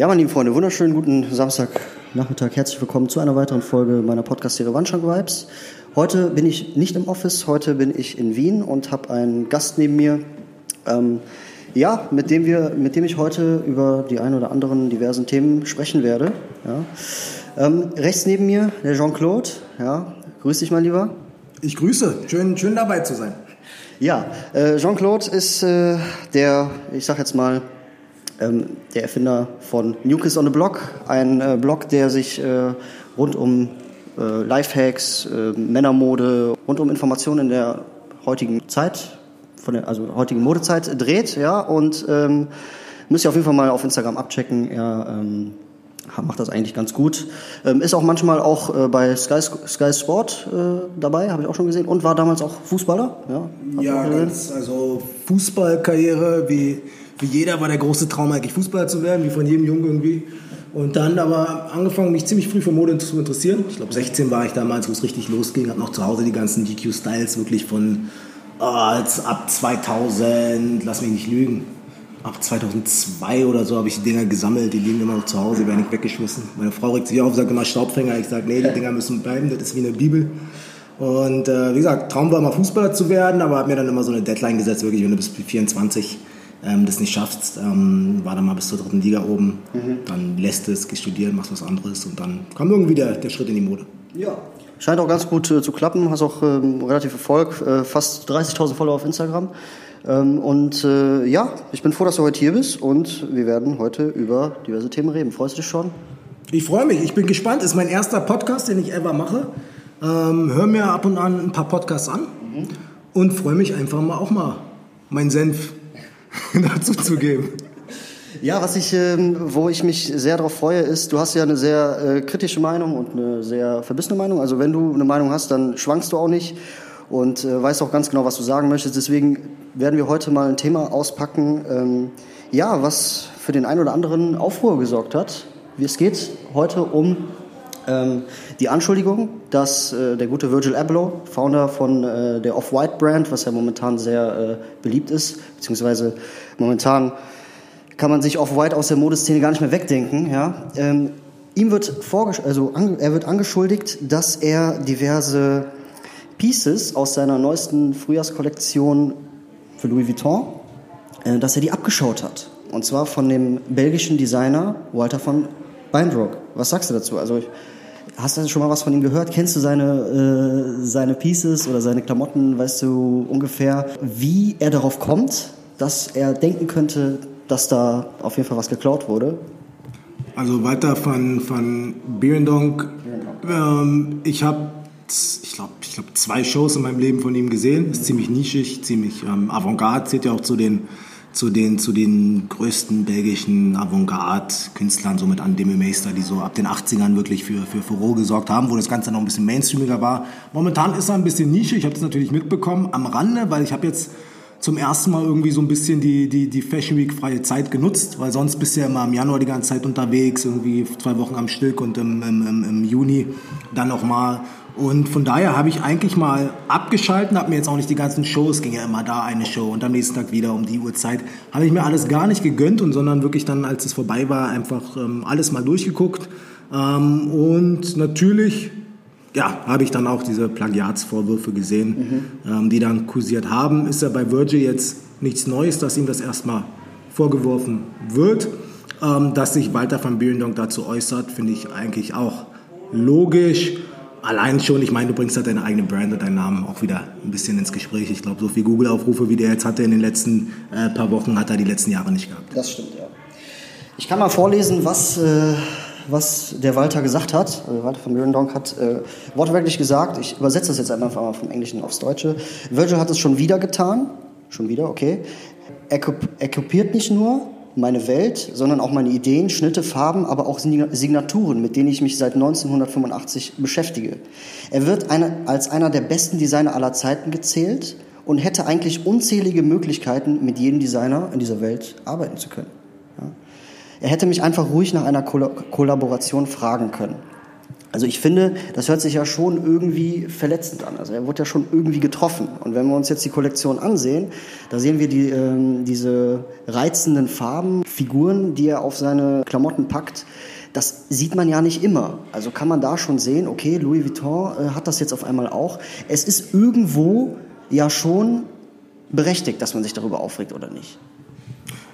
Ja, meine lieben Freunde, wunderschönen guten Samstagnachmittag. Herzlich willkommen zu einer weiteren Folge meiner Podcast-Serie Wandschrank Vibes. Heute bin ich nicht im Office, heute bin ich in Wien und habe einen Gast neben mir. Ähm, ja, mit dem, wir, mit dem ich heute über die ein oder anderen diversen Themen sprechen werde. Ja. Ähm, rechts neben mir der Jean-Claude. Ja, grüß dich, mein Lieber. Ich grüße. Schön, schön dabei zu sein. Ja, äh, Jean-Claude ist äh, der, ich sag jetzt mal, ähm, der Erfinder von New Kids on the Block, ein äh, Blog, der sich äh, rund um äh, Lifehacks, äh, Männermode, rund um Informationen in der heutigen Zeit, von der, also heutigen Modezeit dreht, ja, und ähm, müsst ihr auf jeden Fall mal auf Instagram abchecken. Er ähm, macht das eigentlich ganz gut. Ähm, ist auch manchmal auch äh, bei Sky, Sky Sport äh, dabei, habe ich auch schon gesehen. Und war damals auch Fußballer. Ja, ja ganz, also Fußballkarriere, wie, wie jeder war der große Traum eigentlich Fußballer zu werden, wie von jedem Jungen irgendwie. Und dann aber angefangen, mich ziemlich früh für Mode zu interessieren. Ich glaube, 16 war ich damals, wo es richtig losging. Habe noch zu Hause die ganzen GQ-Styles wirklich von oh, ab 2000, lass mich nicht lügen, ab 2002 oder so habe ich die Dinger gesammelt. Die liegen immer noch zu Hause, werden nicht weggeschmissen. Meine Frau regt sich auf, sagt immer Staubfänger. Ich sage, nee, die Dinger müssen bleiben, das ist wie eine Bibel. Und äh, wie gesagt, Traum war mal Fußballer zu werden, aber habe mir dann immer so eine Deadline gesetzt, wirklich, wenn du bis 24 ähm, das nicht schaffst, ähm, war dann mal bis zur dritten Liga oben, mhm. dann lässt es, geh studieren, machst was anderes und dann kam irgendwie der, der Schritt in die Mode. Ja. Scheint auch ganz gut äh, zu klappen, hast auch ähm, relativ Erfolg, äh, fast 30.000 Follower auf Instagram. Ähm, und äh, ja, ich bin froh, dass du heute hier bist und wir werden heute über diverse Themen reden. Freust du dich schon? Ich freue mich, ich bin gespannt. Ist mein erster Podcast, den ich ever mache. Ähm, hör mir ab und an ein paar Podcasts an mhm. und freue mich einfach mal auch mal meinen Senf dazu zu geben. Ja, was ich, ähm, wo ich mich sehr darauf freue, ist, du hast ja eine sehr äh, kritische Meinung und eine sehr verbissene Meinung. Also wenn du eine Meinung hast, dann schwankst du auch nicht und äh, weißt auch ganz genau, was du sagen möchtest. Deswegen werden wir heute mal ein Thema auspacken, ähm, ja, was für den einen oder anderen Aufruhr gesorgt hat. Es geht heute um ähm, die Anschuldigung, dass äh, der gute Virgil Abloh, Founder von äh, der Off-White-Brand, was ja momentan sehr äh, beliebt ist, beziehungsweise momentan kann man sich Off-White aus der Modeszene gar nicht mehr wegdenken. Ja? Ähm, ihm wird, also er wird angeschuldigt, dass er diverse Pieces aus seiner neuesten Frühjahrskollektion für Louis Vuitton, äh, dass er die abgeschaut hat. Und zwar von dem belgischen Designer Walter von Beindrock. Was sagst du dazu? Also hast du schon mal was von ihm gehört? Kennst du seine, äh, seine Pieces oder seine Klamotten? Weißt du ungefähr, wie er darauf kommt, dass er denken könnte, dass da auf jeden Fall was geklaut wurde? Also weiter von, von Birendonk. Ähm, ich habe ich glaube, ich glaub, zwei Shows in meinem Leben von ihm gesehen. Ist ziemlich nischig, ziemlich ähm, Avantgarde, zählt ja auch zu den, zu den, zu den größten belgischen Avantgarde-Künstlern, so mit Andeme Meister, die so ab den 80ern wirklich für, für Furore gesorgt haben, wo das Ganze noch ein bisschen mainstreamiger war. Momentan ist er ein bisschen nischig, ich habe das natürlich mitbekommen, am Rande, weil ich habe jetzt zum ersten Mal irgendwie so ein bisschen die, die, die Fashion Week freie Zeit genutzt, weil sonst bist du ja immer im Januar die ganze Zeit unterwegs, irgendwie zwei Wochen am Stück und im, im, im Juni dann nochmal und von daher habe ich eigentlich mal abgeschalten, habe mir jetzt auch nicht die ganzen Shows, ging ja immer da eine Show und am nächsten Tag wieder um die Uhrzeit, habe ich mir alles gar nicht gegönnt und sondern wirklich dann, als es vorbei war, einfach ähm, alles mal durchgeguckt. Ähm, und natürlich, ja, habe ich dann auch diese Plagiatsvorwürfe gesehen, mhm. ähm, die dann kursiert haben. Ist ja bei Virgil jetzt nichts Neues, dass ihm das erstmal vorgeworfen wird. Ähm, dass sich Walter van Beelendonk dazu äußert, finde ich eigentlich auch logisch allein schon, ich meine, du bringst halt deine eigene Brand und deinen Namen auch wieder ein bisschen ins Gespräch. Ich glaube, so viele Google-Aufrufe, wie der jetzt hatte in den letzten äh, paar Wochen, hat er die letzten Jahre nicht gehabt. Das stimmt, ja. Ich kann mal vorlesen, was, äh, was der Walter gesagt hat. Also Walter von Mürendonk hat äh, wortwörtlich gesagt, ich übersetze das jetzt einfach mal vom Englischen aufs Deutsche. Virgil hat es schon wieder getan. Schon wieder, okay. Er, er kopiert nicht nur, meine Welt, sondern auch meine Ideen, Schnitte, Farben, aber auch Signaturen, mit denen ich mich seit 1985 beschäftige. Er wird eine, als einer der besten Designer aller Zeiten gezählt und hätte eigentlich unzählige Möglichkeiten, mit jedem Designer in dieser Welt arbeiten zu können. Ja. Er hätte mich einfach ruhig nach einer Kollaboration fragen können. Also ich finde, das hört sich ja schon irgendwie verletzend an. Also er wurde ja schon irgendwie getroffen. Und wenn wir uns jetzt die Kollektion ansehen, da sehen wir die, ähm, diese reizenden Farben, Figuren, die er auf seine Klamotten packt. Das sieht man ja nicht immer. Also kann man da schon sehen, okay, Louis Vuitton äh, hat das jetzt auf einmal auch. Es ist irgendwo ja schon berechtigt, dass man sich darüber aufregt oder nicht.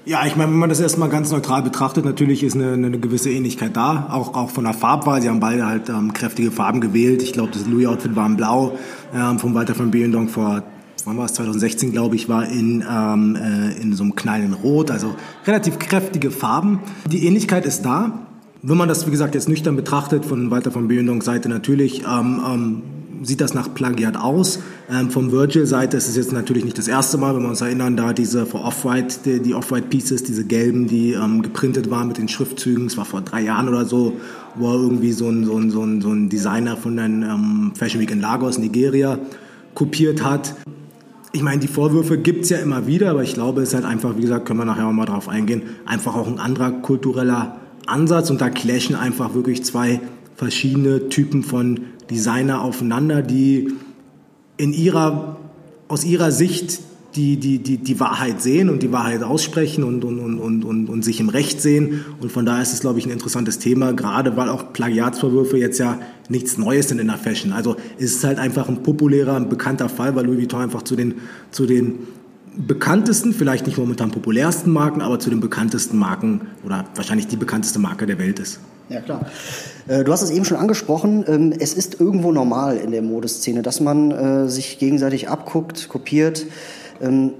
Ja, ich meine, wenn man das erstmal ganz neutral betrachtet, natürlich ist eine, eine gewisse Ähnlichkeit da, auch, auch von der Farbwahl. Sie haben beide halt ähm, kräftige Farben gewählt. Ich glaube, das Louis-Outfit war in Blau, ähm, vom Walter von Beelendonck vor wann war es, 2016, glaube ich, war in, ähm, äh, in so einem knallen Rot, also relativ kräftige Farben. Die Ähnlichkeit ist da. Wenn man das, wie gesagt, jetzt nüchtern betrachtet, von Walter von Beelendonck Seite natürlich, ähm, ähm, sieht das nach Plagiat aus. Ähm, vom Virgil-Seite ist es jetzt natürlich nicht das erste Mal, wenn wir uns erinnern, da diese Off-White, die, die Off-White-Pieces, diese gelben, die ähm, geprintet waren mit den Schriftzügen, es war vor drei Jahren oder so, wo irgendwie so ein, so ein, so ein, so ein Designer von einem ähm, Fashion Week in Lagos, Nigeria, kopiert hat. Ich meine, die Vorwürfe gibt es ja immer wieder, aber ich glaube, es ist halt einfach, wie gesagt, können wir nachher auch mal drauf eingehen, einfach auch ein anderer kultureller Ansatz und da clashen einfach wirklich zwei verschiedene Typen von Designer aufeinander, die in ihrer, aus ihrer Sicht die, die, die, die Wahrheit sehen und die Wahrheit aussprechen und, und, und, und, und sich im Recht sehen. Und von daher ist es, glaube ich, ein interessantes Thema, gerade weil auch Plagiatsvorwürfe jetzt ja nichts Neues sind in der Fashion. Also es ist halt einfach ein populärer, ein bekannter Fall, weil Louis Vuitton einfach zu den, zu den bekanntesten, vielleicht nicht momentan populärsten Marken, aber zu den bekanntesten Marken oder wahrscheinlich die bekannteste Marke der Welt ist. Ja, klar. Äh, du hast es eben schon angesprochen. Ähm, es ist irgendwo normal in der Modeszene, dass man äh, sich gegenseitig abguckt, kopiert. Ähm,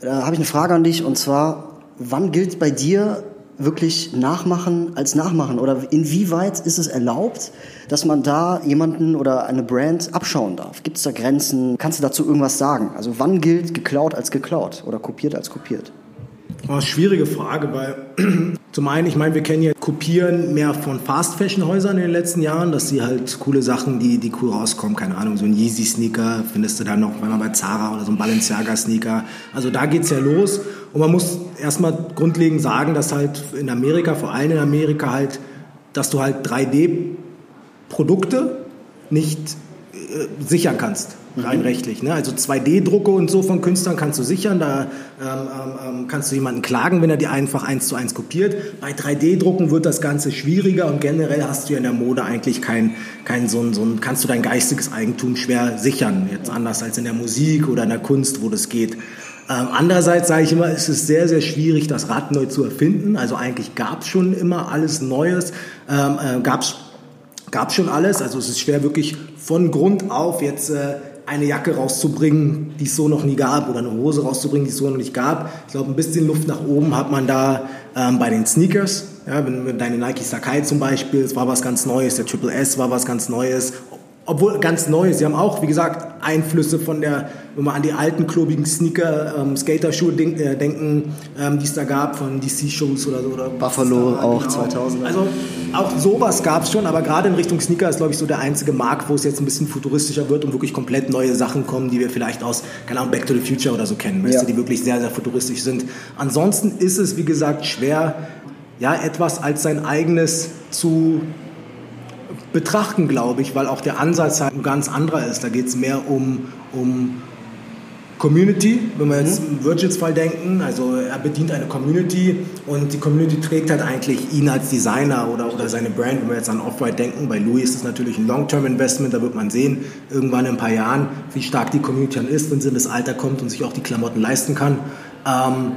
da habe ich eine Frage an dich und zwar, wann gilt bei dir wirklich Nachmachen als Nachmachen? Oder inwieweit ist es erlaubt, dass man da jemanden oder eine Brand abschauen darf? Gibt es da Grenzen? Kannst du dazu irgendwas sagen? Also wann gilt geklaut als geklaut oder kopiert als kopiert? Oh, schwierige Frage, weil zum einen, ich meine, wir kennen ja Kopieren mehr von Fast-Fashion-Häusern in den letzten Jahren, dass sie halt coole Sachen, die, die cool rauskommen, keine Ahnung, so ein Yeezy-Sneaker findest du dann noch wenn man bei Zara oder so ein Balenciaga-Sneaker. Also da geht's ja los und man muss erstmal grundlegend sagen, dass halt in Amerika, vor allem in Amerika halt, dass du halt 3D-Produkte nicht äh, sichern kannst rein rechtlich. Ne? Also 2D-Drucke und so von Künstlern kannst du sichern, da ähm, ähm, ähm, kannst du jemanden klagen, wenn er die einfach eins zu eins kopiert. Bei 3D-Drucken wird das Ganze schwieriger und generell hast du ja in der Mode eigentlich kein, kein so ein, so kannst du dein geistiges Eigentum schwer sichern, jetzt anders als in der Musik oder in der Kunst, wo das geht. Ähm, andererseits sage ich immer, es ist sehr, sehr schwierig, das Rad neu zu erfinden. Also eigentlich gab es schon immer alles Neues, ähm, äh, gab es schon alles. Also es ist schwer wirklich von Grund auf jetzt äh, eine Jacke rauszubringen, die es so noch nie gab, oder eine Hose rauszubringen, die es so noch nicht gab. Ich glaube, ein bisschen Luft nach oben hat man da ähm, bei den Sneakers. Ja, wenn, wenn deine Nike Sakai zum Beispiel, es war was ganz Neues, der Triple S war was ganz Neues, obwohl ganz neu. Sie haben auch, wie gesagt, Einflüsse von der, wenn wir an die alten klobigen Sneaker, ähm, Skater-Schuhe denk, äh, denken, ähm, die es da gab von DC-Shows oder so. Oder Buffalo da, auch genau. 2000. Also auch sowas gab es schon, aber gerade in Richtung Sneaker ist, glaube ich, so der einzige Markt, wo es jetzt ein bisschen futuristischer wird und wirklich komplett neue Sachen kommen, die wir vielleicht aus, keine Ahnung, Back to the Future oder so kennen, ja. die wirklich sehr, sehr futuristisch sind. Ansonsten ist es, wie gesagt, schwer, ja, etwas als sein eigenes zu betrachten, glaube ich, weil auch der Ansatz halt ein ganz anderer ist. Da geht es mehr um, um Community, wenn wir jetzt mhm. im Virgils-Fall denken, also er bedient eine Community und die Community trägt halt eigentlich ihn als Designer oder, oder seine Brand. Wenn wir jetzt an Off-White denken, bei Louis ist es natürlich ein Long-Term-Investment, da wird man sehen, irgendwann in ein paar Jahren, wie stark die Community dann ist, wenn sie in das Alter kommt und sich auch die Klamotten leisten kann. Ähm,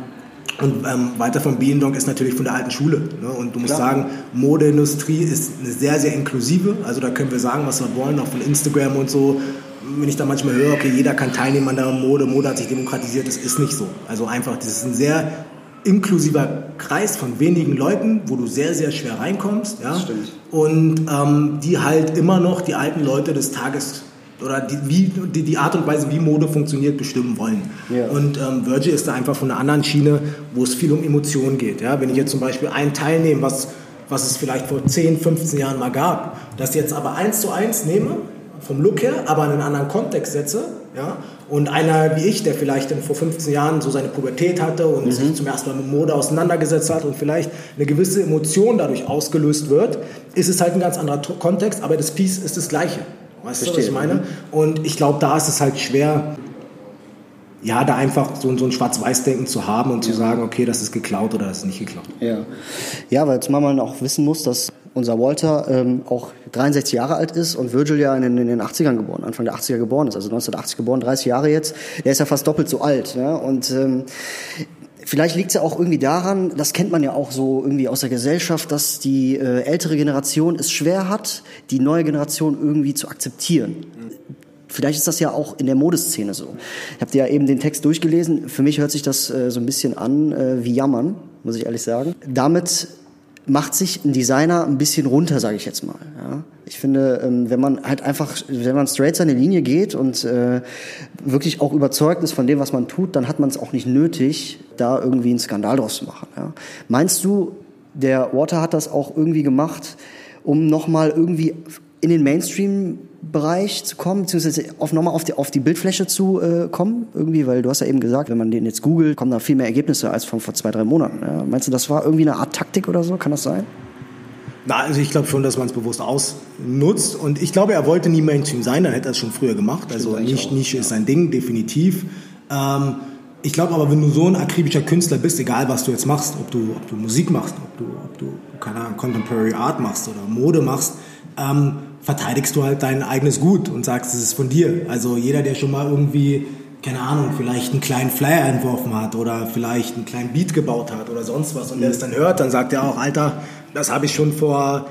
und ähm, weiter von Biendonk ist natürlich von der alten Schule. Ne? Und du musst Klar. sagen, Modeindustrie ist eine sehr, sehr inklusive. Also da können wir sagen, was wir wollen, auch von Instagram und so. Wenn ich da manchmal höre, okay, jeder kann teilnehmen an der Mode, Mode hat sich demokratisiert, das ist nicht so. Also einfach, das ist ein sehr inklusiver Kreis von wenigen Leuten, wo du sehr, sehr schwer reinkommst. Ja? Stimmt. Und ähm, die halt immer noch die alten Leute des Tages oder die, wie, die, die, Art und Weise, wie Mode funktioniert, bestimmen wollen. Ja. Und ähm, Virgil ist da einfach von einer anderen Schiene, wo es viel um Emotionen geht. Ja? Wenn ich jetzt zum Beispiel einen Teil nehme, was, was es vielleicht vor 10, 15 Jahren mal gab, das jetzt aber eins zu eins nehme, vom Look her, aber in einen anderen Kontext setze ja, Und einer wie ich, der vielleicht vor 15 Jahren so seine Pubertät hatte und mhm. sich zum ersten Mal mit Mode auseinandergesetzt hat und vielleicht eine gewisse Emotion dadurch ausgelöst wird, ist es halt ein ganz anderer Kontext, aber das Piece ist das gleiche. Weißt Verstehe. du, was ich meine? Und ich glaube, da ist es halt schwer, ja, da einfach so, so ein Schwarz-Weiß-Denken zu haben und zu sagen, okay, das ist geklaut oder das ist nicht geklaut. Ja, ja weil zumal man auch wissen muss, dass unser Walter ähm, auch 63 Jahre alt ist und Virgil ja in, in, den 80ern geboren, Anfang der 80er geboren ist, also 1980 geboren, 30 Jahre jetzt. Der ist ja fast doppelt so alt. Ja? Und ähm, Vielleicht liegt es ja auch irgendwie daran, das kennt man ja auch so irgendwie aus der Gesellschaft, dass die äh, ältere Generation es schwer hat, die neue Generation irgendwie zu akzeptieren. Vielleicht ist das ja auch in der Modeszene so. Ich habe dir ja eben den Text durchgelesen. Für mich hört sich das äh, so ein bisschen an äh, wie Jammern, muss ich ehrlich sagen. Damit macht sich ein Designer ein bisschen runter, sage ich jetzt mal. Ja. Ich finde, ähm, wenn man halt einfach, wenn man straight seine Linie geht und äh, wirklich auch überzeugt ist von dem, was man tut, dann hat man es auch nicht nötig, da irgendwie einen Skandal draus zu machen. Ja. Meinst du, der Water hat das auch irgendwie gemacht, um nochmal irgendwie in den Mainstream-Bereich zu kommen, beziehungsweise auf, nochmal auf die, auf die Bildfläche zu äh, kommen, irgendwie, weil du hast ja eben gesagt, wenn man den jetzt googelt, kommen da viel mehr Ergebnisse als von vor zwei, drei Monaten. Ja. Meinst du, das war irgendwie eine Art Taktik oder so? Kann das sein? Na, also ich glaube schon, dass man es bewusst ausnutzt und ich glaube, er wollte nie Mainstream sein, dann hätte er es schon früher gemacht. Also nicht, Nische ist sein Ding, definitiv. Ähm, ich glaube aber, wenn du so ein akribischer Künstler bist, egal was du jetzt machst, ob du, ob du Musik machst, ob du, ob du keine Ahnung, Contemporary Art machst oder Mode machst, ähm, verteidigst du halt dein eigenes Gut und sagst, es ist von dir. Also jeder, der schon mal irgendwie, keine Ahnung, vielleicht einen kleinen Flyer entworfen hat oder vielleicht einen kleinen Beat gebaut hat oder sonst was und der es dann hört, dann sagt er auch, Alter, das habe ich schon vor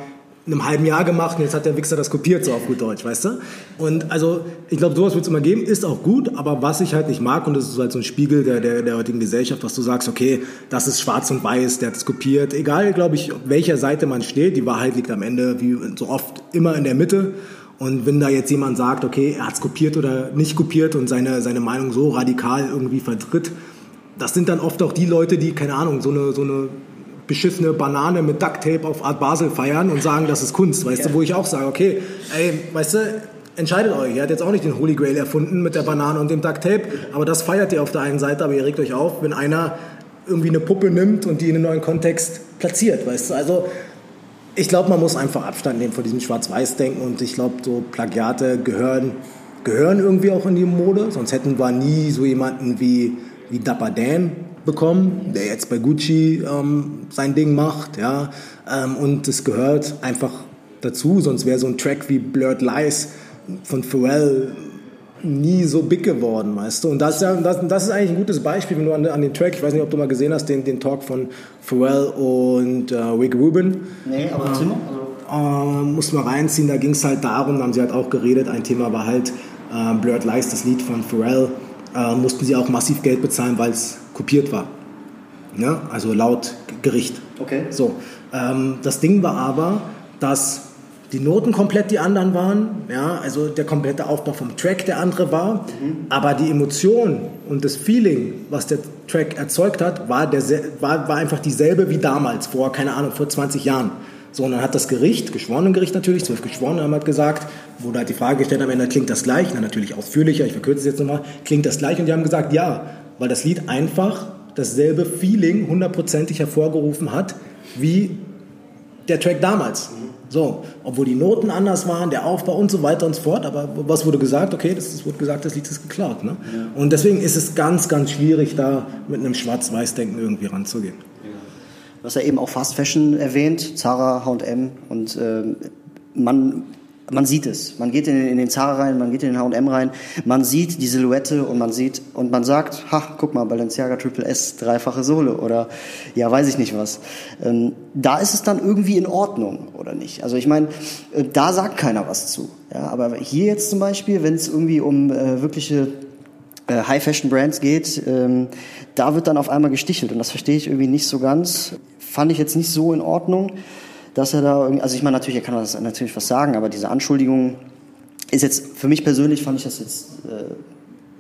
einem halben Jahr gemacht und jetzt hat der Wichser das kopiert, so auf gut Deutsch, weißt du? Und also, ich glaube, sowas wird es immer geben, ist auch gut, aber was ich halt nicht mag, und das ist halt so ein Spiegel der, der, der heutigen Gesellschaft, was du sagst, okay, das ist schwarz und weiß, der hat es kopiert, egal, glaube ich, auf welcher Seite man steht, die Wahrheit liegt am Ende, wie so oft, immer in der Mitte. Und wenn da jetzt jemand sagt, okay, er hat es kopiert oder nicht kopiert und seine, seine Meinung so radikal irgendwie vertritt, das sind dann oft auch die Leute, die, keine Ahnung, so eine, so eine beschissene Banane mit Ducktape auf Art Basel feiern und sagen, das ist Kunst, weißt ja. du, wo ich auch sage, okay, ey, weißt du, entscheidet euch. Ihr habt jetzt auch nicht den Holy Grail erfunden mit der Banane und dem Ducktape, aber das feiert ihr auf der einen Seite, aber ihr regt euch auf, wenn einer irgendwie eine Puppe nimmt und die in einen neuen Kontext platziert, weißt du, also ich glaube, man muss einfach Abstand nehmen von diesem Schwarz-Weiß-Denken und ich glaube, so Plagiate gehören, gehören irgendwie auch in die Mode, sonst hätten wir nie so jemanden wie, wie Dapper Dan, bekommen, der jetzt bei Gucci ähm, sein Ding macht, ja, ähm, und es gehört einfach dazu, sonst wäre so ein Track wie Blurred Lies von Pharrell nie so big geworden, weißt du. Und das das, das ist eigentlich ein gutes Beispiel, wenn du an, an, den Track, ich weiß nicht, ob du mal gesehen hast, den, den Talk von Pharrell und äh, Rick Rubin. Nee, aber äh, Zimmer? Also. Äh, muss mal reinziehen, da ging es halt darum, da haben sie halt auch geredet, ein Thema war halt äh, Blurred Lies, das Lied von Pharrell, äh, mussten sie auch massiv Geld bezahlen, weil es kopiert war. Ja, also laut Gericht. Okay. So, ähm, das Ding war aber, dass die Noten komplett die anderen waren, ja, also der komplette Aufbau vom Track der andere war, mhm. aber die Emotion und das Feeling, was der Track erzeugt hat, war, der, war, war einfach dieselbe wie damals, vor, keine Ahnung, vor 20 Jahren. So, und dann hat das Gericht, Geschworenengericht natürlich, zwölf Geschworene haben halt gesagt, wurde halt die Frage gestellt am Ende, klingt das gleich? Na, natürlich ausführlicher, ich verkürze es jetzt nochmal, klingt das gleich? Und die haben gesagt, ja, weil das Lied einfach dasselbe Feeling hundertprozentig hervorgerufen hat wie der Track damals. So, obwohl die Noten anders waren, der Aufbau und so weiter und so fort. Aber was wurde gesagt? Okay, das, das wurde gesagt, das Lied ist geklaut. Ne? Ja. Und deswegen ist es ganz, ganz schwierig, da mit einem Schwarz-Weiß-Denken irgendwie ranzugehen. Du hast ja eben auch Fast Fashion erwähnt, Zara, H&M und äh, man man sieht es. Man geht in den, in den Zara rein, man geht in den H&M rein, man sieht die Silhouette und man sieht und man sagt, ha, guck mal, Balenciaga Triple S, dreifache Sohle oder ja, weiß ich nicht was. Ähm, da ist es dann irgendwie in Ordnung oder nicht? Also ich meine, äh, da sagt keiner was zu. Ja, aber hier jetzt zum Beispiel, wenn es irgendwie um äh, wirkliche äh, High-Fashion-Brands geht, ähm, da wird dann auf einmal gestichelt und das verstehe ich irgendwie nicht so ganz. Fand ich jetzt nicht so in Ordnung dass er da irgendwie, also ich meine natürlich, er kann das natürlich was sagen, aber diese Anschuldigung ist jetzt, für mich persönlich fand ich das jetzt äh,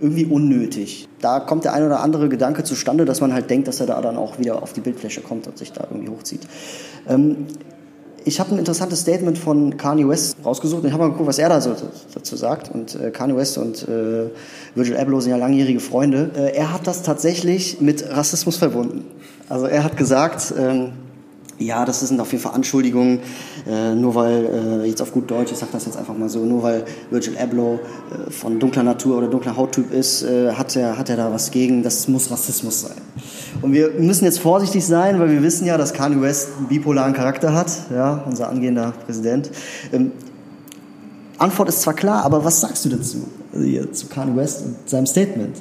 irgendwie unnötig. Da kommt der ein oder andere Gedanke zustande, dass man halt denkt, dass er da dann auch wieder auf die Bildfläche kommt und sich da irgendwie hochzieht. Ähm, ich habe ein interessantes Statement von Kanye West rausgesucht und ich habe mal geguckt, was er da so dazu sagt. Und äh, Kanye West und äh, Virgil Abloh sind ja langjährige Freunde. Äh, er hat das tatsächlich mit Rassismus verbunden. Also er hat gesagt, ähm, ja, das sind auf jeden Fall Anschuldigungen, äh, nur weil, äh, jetzt auf gut Deutsch, ich sage das jetzt einfach mal so, nur weil Virgil Abloh äh, von dunkler Natur oder dunkler Hauttyp ist, äh, hat, er, hat er da was gegen, das muss Rassismus sein. Und wir müssen jetzt vorsichtig sein, weil wir wissen ja, dass Kanye West einen bipolaren Charakter hat, ja, unser angehender Präsident. Ähm, Antwort ist zwar klar, aber was sagst du dazu, also zu Kanye West und seinem Statement?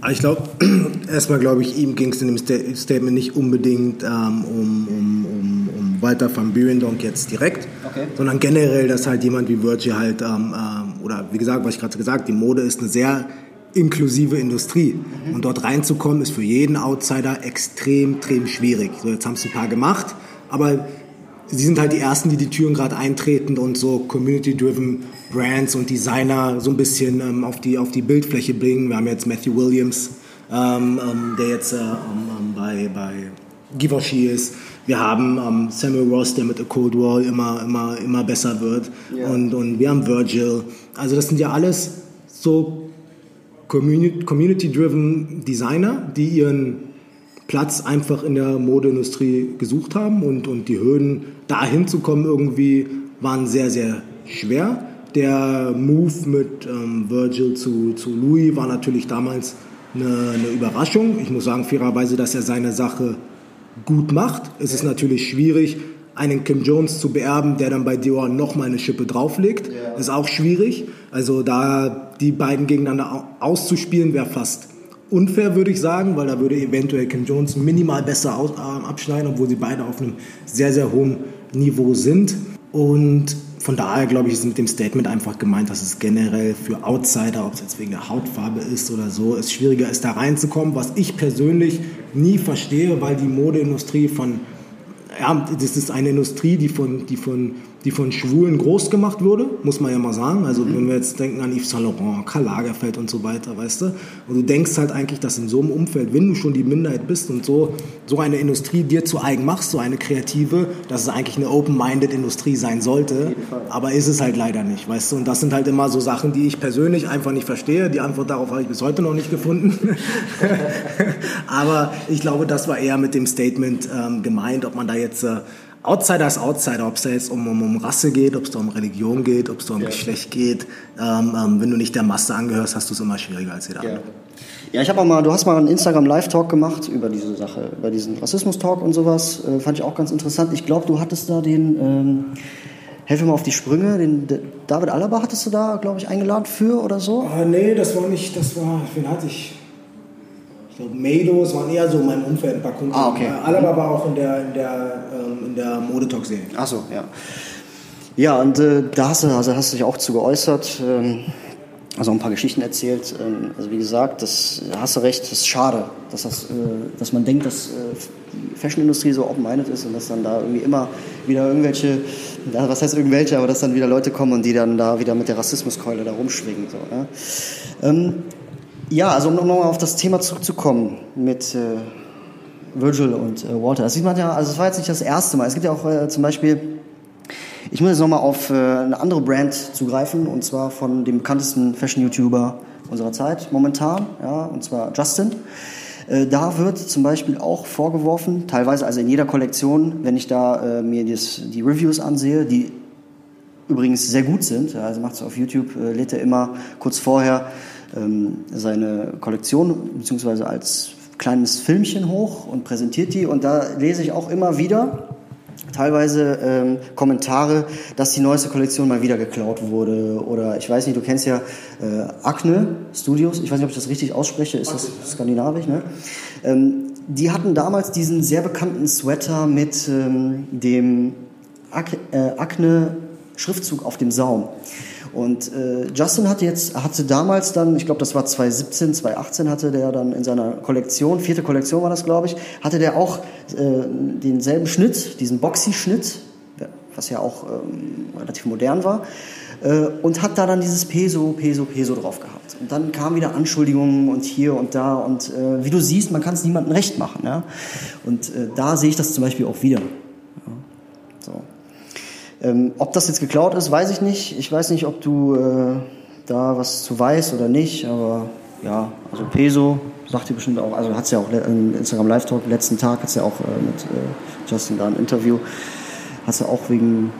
Ah, ich glaube, erstmal glaube ich, ihm ging es in dem Statement nicht unbedingt ähm, um, um, um, um Walter van Buren jetzt direkt, okay. sondern generell, dass halt jemand wie Virgil halt, ähm, ähm, oder wie gesagt, was ich gerade gesagt die Mode ist eine sehr inklusive Industrie. Mhm. Und dort reinzukommen, ist für jeden Outsider extrem, extrem schwierig. So, jetzt haben es ein paar gemacht, aber sie sind halt die Ersten, die die Türen gerade eintreten und so Community-driven Brands und Designer so ein bisschen ähm, auf, die, auf die Bildfläche bringen. Wir haben jetzt Matthew Williams, ähm, ähm, der jetzt äh, ähm, ähm, bei, bei Givenchy ist. Wir haben ähm, Samuel Ross, der mit A Cold Wall immer, immer, immer besser wird. Yeah. Und, und wir haben Virgil. Also das sind ja alles so community-driven Designer, die ihren Platz einfach in der Modeindustrie gesucht haben und, und die Hürden dahin zu kommen irgendwie waren sehr, sehr schwer. Der Move mit ähm, Virgil zu, zu Louis war natürlich damals eine, eine, Überraschung. Ich muss sagen, fairerweise, dass er seine Sache gut macht. Es ist natürlich schwierig, einen Kim Jones zu beerben, der dann bei Dior nochmal eine Schippe drauflegt. Ist auch schwierig. Also da die beiden gegeneinander auszuspielen, wäre fast unfair, würde ich sagen, weil da würde eventuell Kim Jones minimal besser aus, äh, abschneiden, obwohl sie beide auf einem sehr, sehr hohen Niveau sind. Und von daher, glaube ich, ist mit dem Statement einfach gemeint, dass es generell für Outsider, ob es jetzt wegen der Hautfarbe ist oder so, es schwieriger ist, da reinzukommen, was ich persönlich nie verstehe, weil die Modeindustrie von, ja, das ist eine Industrie, die von, die von die von Schwulen groß gemacht wurde, muss man ja mal sagen. Also mhm. wenn wir jetzt denken an Yves Saint Laurent, Karl Lagerfeld und so weiter, weißt du. Und du denkst halt eigentlich, dass in so einem Umfeld, wenn du schon die Minderheit bist und so, so eine Industrie dir zu eigen machst, so eine kreative, dass es eigentlich eine open-minded Industrie sein sollte. Aber ist es halt leider nicht, weißt du. Und das sind halt immer so Sachen, die ich persönlich einfach nicht verstehe. Die Antwort darauf habe ich bis heute noch nicht gefunden. Aber ich glaube, das war eher mit dem Statement ähm, gemeint, ob man da jetzt... Äh, Outsider ist Outsider, ob es da jetzt um, um, um Rasse geht, ob es da um Religion geht, ob es da um ja. Geschlecht geht. Ähm, ähm, wenn du nicht der Masse angehörst, hast du es immer schwieriger als jeder ja. andere. Ja, ich habe auch mal, du hast mal einen Instagram Live-Talk gemacht über diese Sache, über diesen Rassismus-Talk und sowas. Äh, fand ich auch ganz interessant. Ich glaube, du hattest da den, ähm, helfe mal auf die Sprünge, den David Alaba hattest du da, glaube ich, eingeladen für oder so? Ah, nee, das war nicht, das war, wen hatte ich? so Medos waren eher so in meinem Umfeld ein paar Kunden. Ah, okay. Alaba war auch in der, in der, in der Modetalk-Serie. Ach so, ja. Ja, und äh, da hast du, also hast du dich auch zu geäußert, ähm, also ein paar Geschichten erzählt. Ähm, also wie gesagt, das da hast du recht, das ist schade, dass, das, äh, dass man denkt, dass äh, die Fashion-Industrie so open-minded ist und dass dann da irgendwie immer wieder irgendwelche, ja, was heißt irgendwelche, aber dass dann wieder Leute kommen und die dann da wieder mit der Rassismuskeule da rumschwingen. So, ne? ähm, ja, also um nochmal auf das Thema zurückzukommen mit äh, Virgil und äh, Walter. Das sieht man ja, also es war jetzt nicht das erste Mal. Es gibt ja auch äh, zum Beispiel, ich muss jetzt nochmal auf äh, eine andere Brand zugreifen und zwar von dem bekanntesten Fashion-YouTuber unserer Zeit momentan, ja, und zwar Justin. Äh, da wird zum Beispiel auch vorgeworfen, teilweise also in jeder Kollektion, wenn ich da äh, mir das, die Reviews ansehe, die übrigens sehr gut sind, also macht es auf YouTube, äh, lädt er immer kurz vorher ähm, seine Kollektion beziehungsweise als kleines Filmchen hoch und präsentiert die. Und da lese ich auch immer wieder teilweise ähm, Kommentare, dass die neueste Kollektion mal wieder geklaut wurde. Oder ich weiß nicht, du kennst ja äh, Acne Studios, ich weiß nicht, ob ich das richtig ausspreche, ist das skandinavisch, ne? Ähm, die hatten damals diesen sehr bekannten Sweater mit ähm, dem Ac äh, Acne Schriftzug auf dem Saum. Und äh, Justin hatte jetzt, hatte damals dann, ich glaube, das war 2017, 2018 hatte der dann in seiner Kollektion, vierte Kollektion war das, glaube ich, hatte der auch äh, denselben Schnitt, diesen Boxy-Schnitt, was ja auch ähm, relativ modern war, äh, und hat da dann dieses Peso, Peso, Peso drauf gehabt. Und dann kamen wieder Anschuldigungen und hier und da und äh, wie du siehst, man kann es niemandem recht machen. Ja? Und äh, da sehe ich das zum Beispiel auch wieder. Ähm, ob das jetzt geklaut ist, weiß ich nicht. Ich weiß nicht, ob du äh, da was zu weißt oder nicht, aber ja, also Peso sagt dir bestimmt auch, also hat es ja auch im Instagram Live Talk letzten Tag, hat es ja auch äh, mit äh, Justin da ein Interview, hat ja auch wegen,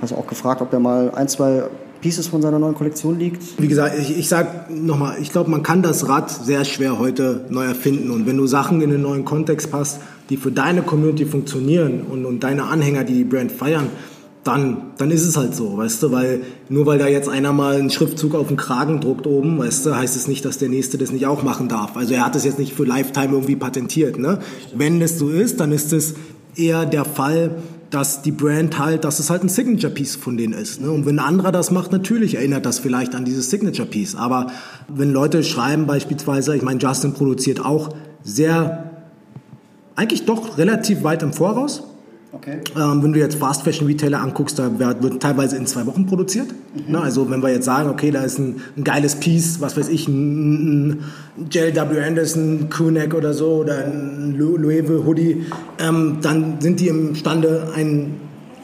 hast auch gefragt, ob er mal ein, zwei Pieces von seiner neuen Kollektion liegt? Wie gesagt, ich, ich sag nochmal, ich glaube, man kann das Rad sehr schwer heute neu erfinden. Und wenn du Sachen in einen neuen Kontext passt, die für deine Community funktionieren und, und deine Anhänger, die die Brand feiern, dann, dann ist es halt so, weißt du, weil nur weil da jetzt einer mal einen Schriftzug auf den Kragen druckt oben, weißt du, heißt es nicht, dass der Nächste das nicht auch machen darf. Also er hat das jetzt nicht für Lifetime irgendwie patentiert, ne? Wenn es so ist, dann ist es eher der Fall, dass die Brand halt, dass es halt ein Signature-Piece von denen ist. Ne? Und wenn ein anderer das macht, natürlich erinnert das vielleicht an dieses Signature-Piece. Aber wenn Leute schreiben beispielsweise, ich meine, Justin produziert auch sehr, eigentlich doch relativ weit im Voraus. Okay. Ähm, wenn du jetzt Fast Fashion Retailer anguckst, da wird teilweise in zwei Wochen produziert. Mhm. Ne, also wenn wir jetzt sagen, okay, da ist ein, ein geiles Piece, was weiß ich, ein, ein JW Anderson Crewneck oder so oder ein Louis Hoodie, ähm, dann sind die imstande, ein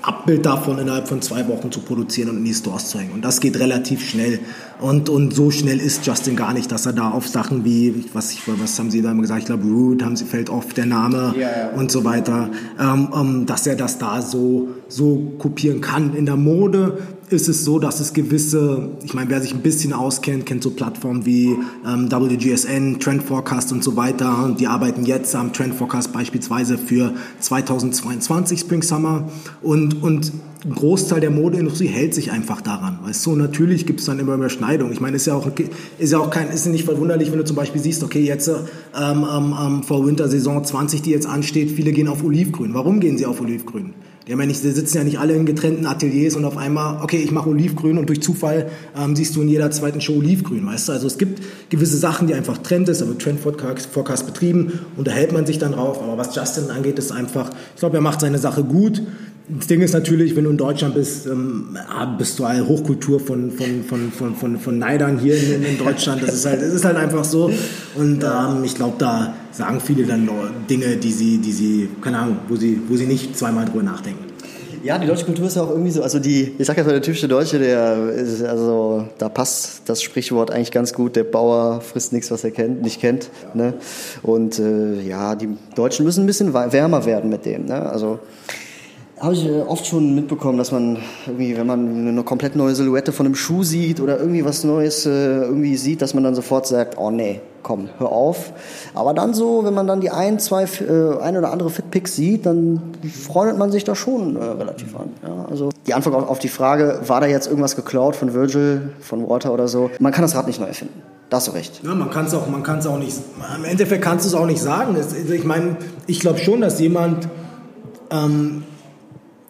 Abbild davon innerhalb von zwei Wochen zu produzieren und in die Stores zu hängen. Und das geht relativ schnell. Und, und so schnell ist Justin gar nicht, dass er da auf Sachen wie, was, ich, was haben sie da immer gesagt, ich glaube, Root, haben sie, fällt oft der Name ja, ja. und so weiter, ähm, ähm, dass er das da so, so kopieren kann. In der Mode ist es so, dass es gewisse, ich meine, wer sich ein bisschen auskennt, kennt so Plattformen wie ähm, WGSN, Trend Forecast und so weiter. Und die arbeiten jetzt am Trend Forecast beispielsweise für 2022 Spring Summer. Und, und ein Großteil der Modeindustrie hält sich einfach daran. Weißt du, natürlich gibt es dann immer Überschneidungen. Ich meine, ist ja auch, ist ja auch kein, ist nicht verwunderlich, wenn du zum Beispiel siehst, okay, jetzt ähm, ähm vor Wintersaison 20, die jetzt ansteht, viele gehen auf Olivgrün. Warum gehen sie auf Olivgrün? Die, haben ja nicht, die sitzen ja nicht alle in getrennten Ateliers und auf einmal, okay, ich mache Olivgrün und durch Zufall ähm, siehst du in jeder zweiten Show Olivgrün, weißt du? Also es gibt gewisse Sachen, die einfach Trend ist, aber Trend Forecast betrieben, unterhält man sich dann drauf. Aber was Justin angeht, ist einfach, ich glaube, er macht seine Sache gut. Das Ding ist natürlich, wenn du in Deutschland bist, ähm, bist du eine Hochkultur von, von, von, von, von, von Neidern hier in, in Deutschland. Das ist halt, das ist halt einfach so. Und ähm, ich glaube, da sagen viele dann Dinge, die sie, die sie, keine Ahnung, wo sie, wo sie nicht zweimal drüber nachdenken. Ja, die deutsche Kultur ist ja auch irgendwie so, also die, ich sag jetzt mal, der typische Deutsche, der ist, also da passt das Sprichwort eigentlich ganz gut, der Bauer frisst nichts, was er kennt, nicht kennt. Ne? Und äh, ja, die Deutschen müssen ein bisschen wärmer werden mit dem. Ne? Also habe ich äh, oft schon mitbekommen, dass man irgendwie, wenn man eine komplett neue Silhouette von einem Schuh sieht oder irgendwie was Neues äh, irgendwie sieht, dass man dann sofort sagt, oh nee, komm, hör auf. Aber dann so, wenn man dann die ein, zwei, äh, ein oder andere Fitpicks sieht, dann freundet man sich da schon relativ an. Ja, also die Antwort auf die Frage, war da jetzt irgendwas geklaut von Virgil, von Water oder so, man kann das Rad nicht neu erfinden. Da hast du recht. Ja, man kann es auch, auch nicht, im Endeffekt kannst du es auch nicht sagen. Ich meine, ich glaube schon, dass jemand, ähm,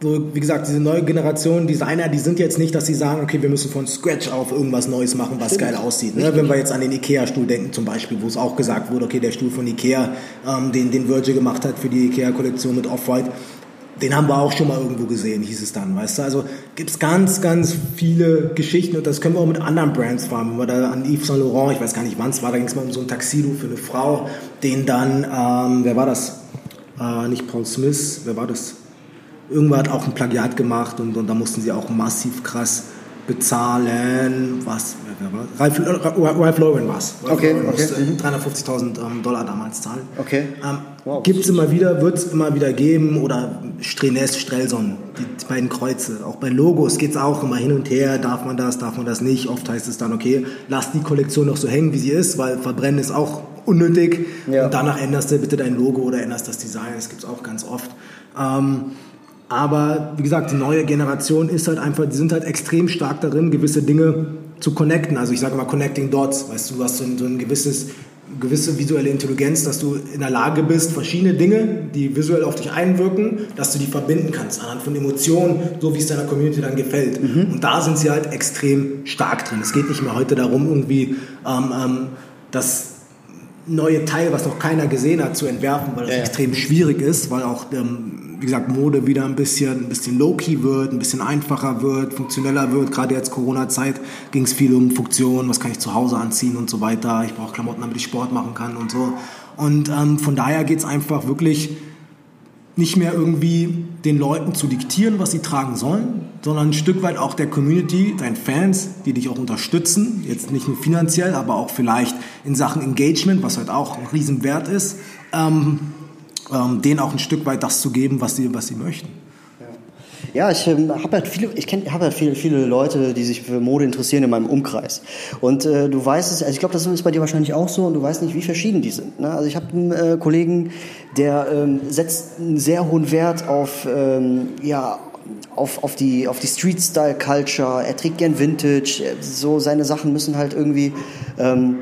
so, wie gesagt, diese neue Generation Designer, die sind jetzt nicht, dass sie sagen, okay, wir müssen von Scratch auf irgendwas Neues machen, was Stimmt. geil aussieht. Ne? Wenn wir jetzt an den Ikea-Stuhl denken zum Beispiel, wo es auch gesagt wurde, okay, der Stuhl von Ikea, ähm, den, den Virgil gemacht hat für die Ikea-Kollektion mit Off-White, den haben wir auch schon mal irgendwo gesehen, hieß es dann, weißt du? Also gibt es ganz, ganz viele Geschichten und das können wir auch mit anderen Brands fahren. Wenn wir da an Yves Saint Laurent, ich weiß gar nicht wann es war, da ging es mal um so ein Taxido für eine Frau, den dann, ähm, wer war das? Äh, nicht Paul Smith, wer war das? Irgendwer hat auch ein Plagiat gemacht und, und da mussten sie auch massiv krass bezahlen. Was? Ralph, Ralph Lauren war es. Okay, okay. 350.000 ähm, Dollar damals zahlen. Okay. Ähm, wow, Gibt es immer wieder, wird es immer wieder geben. Oder Strenes, Strelson, die beiden Kreuze. Auch bei Logos geht es auch immer hin und her. Darf man das, darf man das nicht? Oft heißt es dann, okay, lass die Kollektion noch so hängen, wie sie ist, weil verbrennen ist auch unnötig. Ja. Und danach änderst du bitte dein Logo oder änderst das Design. Das gibt es auch ganz oft. Ähm, aber wie gesagt, die neue Generation ist halt einfach, die sind halt extrem stark darin, gewisse Dinge zu connecten. Also ich sage mal Connecting Dots. Weißt du, du hast so ein, so ein gewisses gewisse visuelle Intelligenz, dass du in der Lage bist, verschiedene Dinge, die visuell auf dich einwirken, dass du die verbinden kannst anhand von Emotionen, so wie es deiner Community dann gefällt. Mhm. Und da sind sie halt extrem stark drin. Es geht nicht mehr heute darum, irgendwie ähm, ähm, das neue Teil, was noch keiner gesehen hat, zu entwerfen, weil das ja. extrem schwierig ist, weil auch ähm, wie gesagt, Mode wieder ein bisschen, ein bisschen low-key wird, ein bisschen einfacher wird, funktioneller wird. Gerade jetzt Corona-Zeit ging es viel um Funktion, was kann ich zu Hause anziehen und so weiter. Ich brauche Klamotten, damit ich Sport machen kann und so. Und ähm, von daher geht es einfach wirklich nicht mehr irgendwie den Leuten zu diktieren, was sie tragen sollen, sondern ein Stück weit auch der Community, deinen Fans, die dich auch unterstützen, jetzt nicht nur finanziell, aber auch vielleicht in Sachen Engagement, was halt auch ein Riesenwert ist, ähm, ähm, denen auch ein Stück weit das zu geben, was sie, was sie möchten. Ja, ich ähm, habe halt viele, ich kenne, habe halt viele, viele Leute, die sich für Mode interessieren in meinem Umkreis. Und äh, du weißt es, also ich glaube, das ist bei dir wahrscheinlich auch so und du weißt nicht, wie verschieden die sind. Ne? Also ich habe einen äh, Kollegen, der ähm, setzt einen sehr hohen Wert auf, ähm, ja, auf, auf die, auf die Street-Style-Culture. Er trägt gern Vintage. So seine Sachen müssen halt irgendwie, ähm,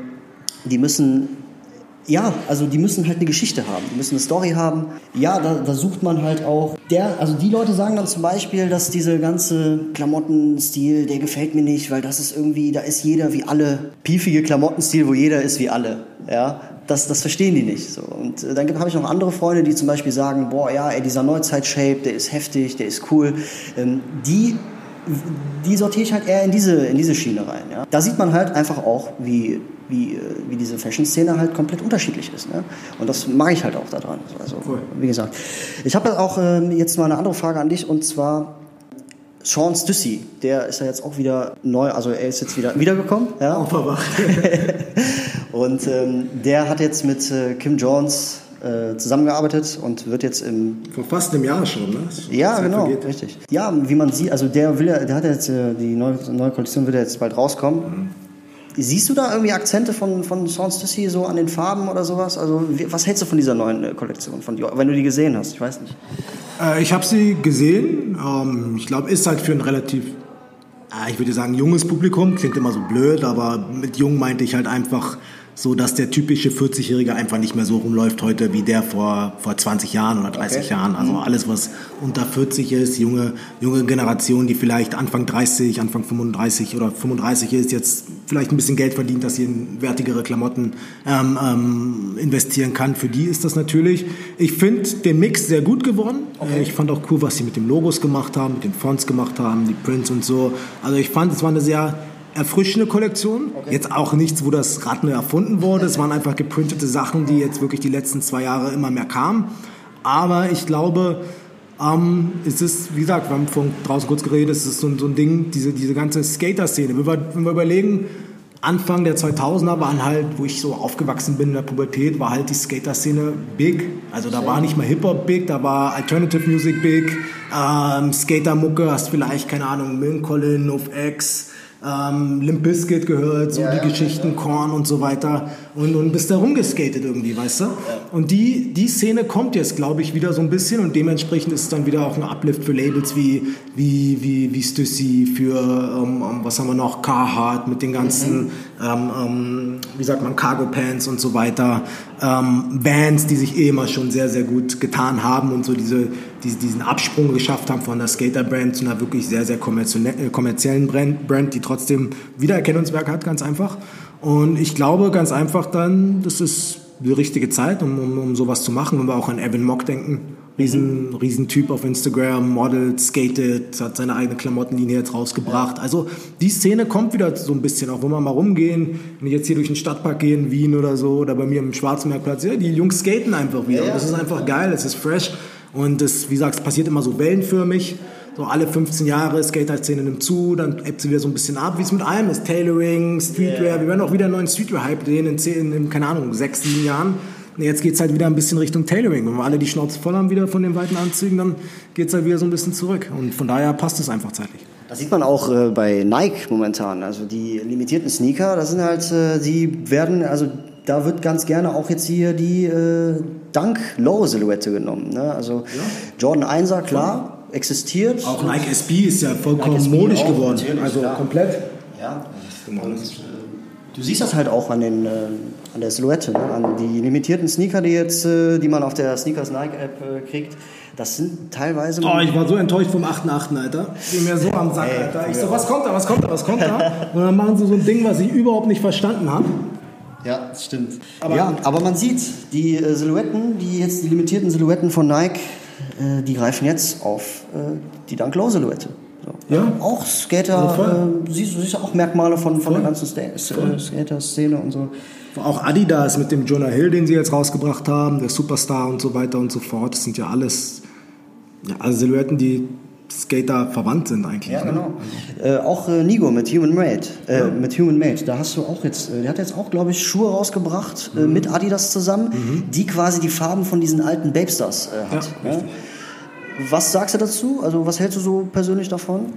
die müssen ja, also die müssen halt eine Geschichte haben, die müssen eine Story haben. Ja, da, da sucht man halt auch. Der, also die Leute sagen dann zum Beispiel, dass diese ganze Klamottenstil, der gefällt mir nicht, weil das ist irgendwie, da ist jeder wie alle. Piefige Klamottenstil, wo jeder ist wie alle. Ja, das, das verstehen die nicht. So. Und äh, dann habe ich noch andere Freunde, die zum Beispiel sagen, boah, ja, ey, dieser Neuzeit-Shape, der ist heftig, der ist cool. Ähm, die die sortiere ich halt eher in diese, in diese Schiene rein. Ja. Da sieht man halt einfach auch, wie wie, äh, wie diese Fashion-Szene halt komplett unterschiedlich ist. Ne? Und das mag ich halt auch daran. Also, cool. wie gesagt. Ich habe auch ähm, jetzt mal eine andere Frage an dich und zwar Sean Stussy, der ist ja jetzt auch wieder neu, also er ist jetzt wieder wiedergekommen. Ja? Aufgewacht. und ähm, der hat jetzt mit äh, Kim Jones äh, zusammengearbeitet und wird jetzt im vor fast einem Jahr schon, ne? Ja, genau, vergeht. richtig. Ja, wie man sieht, also der will, der hat jetzt äh, die neue, neue Kollektion wird jetzt bald rauskommen. Mhm. Siehst du da irgendwie Akzente von, von Sans Souci so an den Farben oder sowas? Also, was hältst du von dieser neuen äh, Kollektion von wenn du die gesehen hast? Ich weiß nicht. Äh, ich habe sie gesehen. Ähm, ich glaube, ist halt für ein relativ, äh, ich würde sagen, junges Publikum. Klingt immer so blöd, aber mit jung meinte ich halt einfach so dass der typische 40-Jährige einfach nicht mehr so rumläuft heute wie der vor, vor 20 Jahren oder 30 okay. Jahren. Also mhm. alles, was unter 40 ist, junge, junge Generation, die vielleicht Anfang 30, Anfang 35 oder 35 ist, jetzt vielleicht ein bisschen Geld verdient, dass sie in wertigere Klamotten ähm, ähm, investieren kann. Für die ist das natürlich. Ich finde den Mix sehr gut geworden. Okay. Ich fand auch cool, was sie mit den Logos gemacht haben, mit den Fonts gemacht haben, die Prints und so. Also ich fand, es war eine sehr erfrischende Kollektion. Okay. Jetzt auch nichts, wo das Rad neu erfunden wurde. Es waren einfach geprintete Sachen, die jetzt wirklich die letzten zwei Jahre immer mehr kamen. Aber ich glaube, ähm, es ist, wie gesagt, wir haben von draußen kurz geredet, es ist so, so ein Ding, diese, diese ganze Skater-Szene. Wenn wir, wenn wir überlegen, Anfang der 2000er waren halt, wo ich so aufgewachsen bin in der Pubertät, war halt die Skater-Szene big. Also da war nicht mal Hip-Hop big, da war Alternative Music big. Ähm, Skater-Mucke hast vielleicht, keine Ahnung, Millencolin, of X, ähm, Limp Bizkit gehört, so ja, die ja, Geschichten, ja. Korn und so weiter und, und bist da rumgeskatet irgendwie, weißt du? Und die, die Szene kommt jetzt, glaube ich, wieder so ein bisschen und dementsprechend ist es dann wieder auch ein Uplift für Labels wie, wie, wie, wie Stussy, für, ähm, ähm was haben wir noch, Carhartt mit den ganzen, mhm. ähm, ähm, wie sagt man, Cargo Pants und so weiter, ähm, Bands, die sich eh immer schon sehr, sehr gut getan haben und so diese, diese diesen Absprung geschafft haben von der Skater-Brand zu einer wirklich sehr, sehr äh, kommerziellen Brand, Brand, die trotzdem Wiedererkennungswerk hat, ganz einfach. Und ich glaube ganz einfach dann, das ist die richtige Zeit, um, um, um sowas zu machen. Wenn wir auch an Evan Mock denken, riesen, riesen Typ auf Instagram, modelt, skatet, hat seine eigene Klamottenlinie jetzt rausgebracht. Also die Szene kommt wieder so ein bisschen, auch wenn wir mal rumgehen, wenn ich jetzt hier durch den Stadtpark gehe in Wien oder so, oder bei mir im Schwarzmeerplatz, ja, die Jungs skaten einfach wieder. Ja, ja. Das ist einfach geil, es ist fresh. Und das, wie gesagt, es passiert immer so wellenförmig. So alle 15 Jahre, Skater-Szene nimmt zu, dann ebbt sie wieder so ein bisschen ab, wie es mit allem ist. Tailoring, Streetwear, yeah. wir werden auch wieder einen neuen Streetwear-Hype sehen in, 10, in, keine Ahnung, sechs, sieben Jahren. Jetzt geht es halt wieder ein bisschen Richtung Tailoring. Wenn wir alle die Schnauze voll haben wieder von den weiten Anzügen, dann geht es halt wieder so ein bisschen zurück. Und von daher passt es einfach zeitlich. Das sieht man auch äh, bei Nike momentan. Also die limitierten Sneaker, das sind halt, äh, die werden, also da wird ganz gerne auch jetzt hier die äh, Dunk Low Silhouette genommen. Ne? Also ja. Jordan 1er, klar, existiert. Auch Nike SB ist ja vollkommen modisch geworden. Also klar. komplett. Ja. Und, äh, du siehst das halt auch an, den, äh, an der Silhouette, ne? an die limitierten Sneaker, die jetzt, äh, die man auf der Sneakers Nike App äh, kriegt. Das sind teilweise. Oh, ich war so enttäuscht vom 8.8., Alter. Ging mir so am Sack, Alter. Ich so, was kommt da, was kommt da, was kommt da? Und dann machen sie so ein Ding, was ich überhaupt nicht verstanden habe. Ja, das stimmt. Aber, ja, aber man sieht, die äh, Silhouetten, die jetzt die limitierten Silhouetten von Nike, äh, die greifen jetzt auf äh, die Dunk Low Silhouette. Ja. Auch Skater, also siehst du siehst auch Merkmale von, von der ganzen Skater-Szene und so. Auch Adidas mit dem Jonah Hill, den sie jetzt rausgebracht haben, der Superstar und so weiter und so fort. Das sind ja alles Ja, also Silhouetten, die Skater verwandt sind eigentlich. Ja, ne? genau. Äh, auch äh, Nigo mit Human Made. Äh, ja. Mit Human Made. Da hast du auch jetzt, äh, der hat jetzt auch, glaube ich, Schuhe rausgebracht äh, mhm. mit Adidas zusammen, mhm. die quasi die Farben von diesen alten Babestars äh, hat. Ja, was sagst du dazu? Also was hältst du so persönlich davon?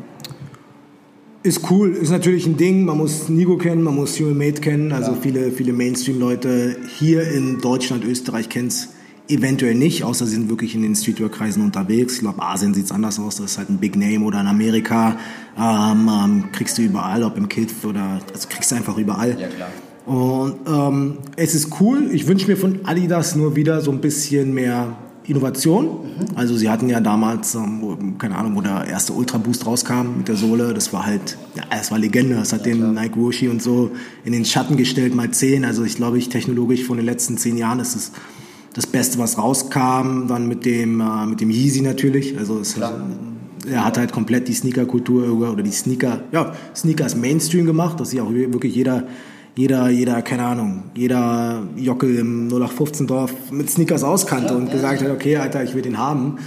Ist cool, ist natürlich ein Ding. Man muss Nigo kennen, man muss Human Made kennen. Also ja. viele, viele Mainstream-Leute hier in Deutschland, Österreich kennen es eventuell nicht, außer sie sind wirklich in den Streetwear-Kreisen unterwegs. Ich glaube, Asien sieht es anders aus, das ist halt ein Big Name oder in Amerika ähm, ähm, kriegst du überall, ob im Kids oder, also kriegst du einfach überall. Ja, klar. Und ähm, es ist cool. Ich wünsche mir von Adidas nur wieder so ein bisschen mehr Innovation. Mhm. Also sie hatten ja damals, ähm, keine Ahnung, wo der erste Ultra Boost rauskam mit der Sohle, das war halt, ja, es war Legende. Das hat ja, den Nike Roshi und so in den Schatten gestellt, mal zehn. Also ich glaube, ich technologisch von den letzten zehn Jahren ist es das Beste, was rauskam. Dann mit dem, äh, mit dem Yeezy natürlich. Also es, er hat halt komplett die Sneaker-Kultur oder die Sneaker, ja, Sneakers Mainstream gemacht, dass sich auch wirklich jeder jeder, jeder, keine Ahnung, jeder Jockel im 0815-Dorf mit Sneakers auskannte und gesagt hat, okay, Alter, ich will den haben.